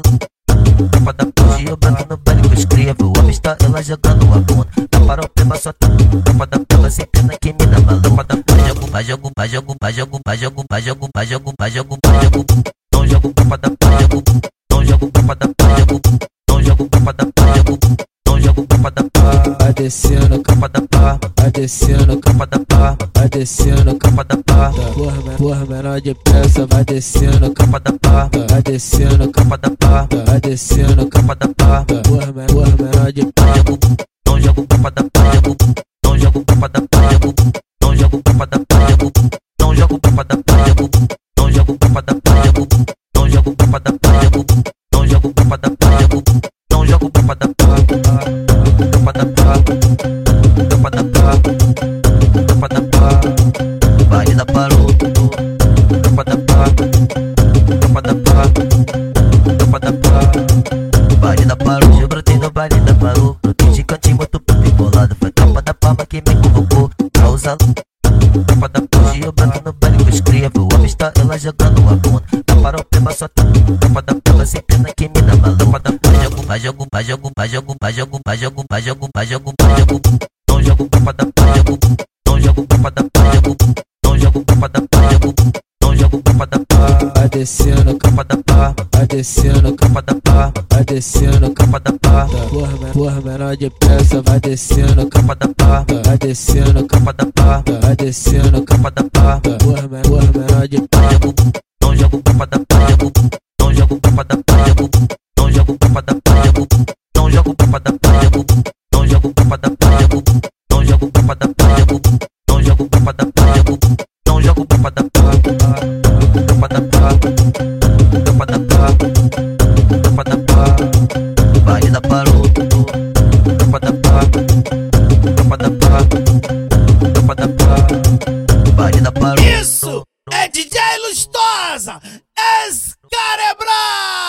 dançando. Tapa da ponte, eu brando no baile com eu cria. Vou avistar ela jogando a bunda. tá parado peba, só tá. Tapa da peba, sem pena que me dá mal. Tapa da peba, jogo, vai, jogo, vai, jogo, vai, jogo, vai, jogo, vai, jogo, vai, jogo, vai, jogo, vai, jogo, vai, jogo. Não jogo, tapa da peba, jogo. Descendo, capa da pá. Vai descendo, capa da pá. Vai descendo, capa da pá. Porra, porra, menor de pressa. Vai descendo, capa da pá. Vai descendo, capa da pá. Vai descendo, capa da pá. Porra, porra, menor de pressa. Não jogo, capa da pá. Não jogo, capa da pá. Não jogo, capa da pá. Não jogo, capa da pá. Pá. Baile da parou. Capa da pá. Capa da pá. Capa da pá. Baile da. Eu brotei no baile da de cantinho, muito puto bolado. Foi capa da palma que me convocou. Causa Tropa da hoje eu bato no baile que eu escrevo. O homem está ela jogando a bunda. Na parola, só tá. Tropa da pega sem pena que me dá balão. Tropa da vai jogo, vai jogo, vai jogo, vai jogo, vai jogo, vai jogo, vai jogo, vai jogo, vai jogo, descendo, capa da pá. Vai descendo, capa da pá. Vai descendo, capa da pá. Porra, porra, menor de pressa. Vai descendo, capa da pá. Vai descendo, capa da pá. Vai descendo, capa da pá. Porra, porra, menor de pressa. Não jogo, capa da pá. Não jogo, capa da pá. Não jogo, capa da pá. Não jogo, capa da pá. Não jogo, capa da pá. Não jogo, capa da pá. Não jogo, capa da pá. Não jogo, capa da escarebrar.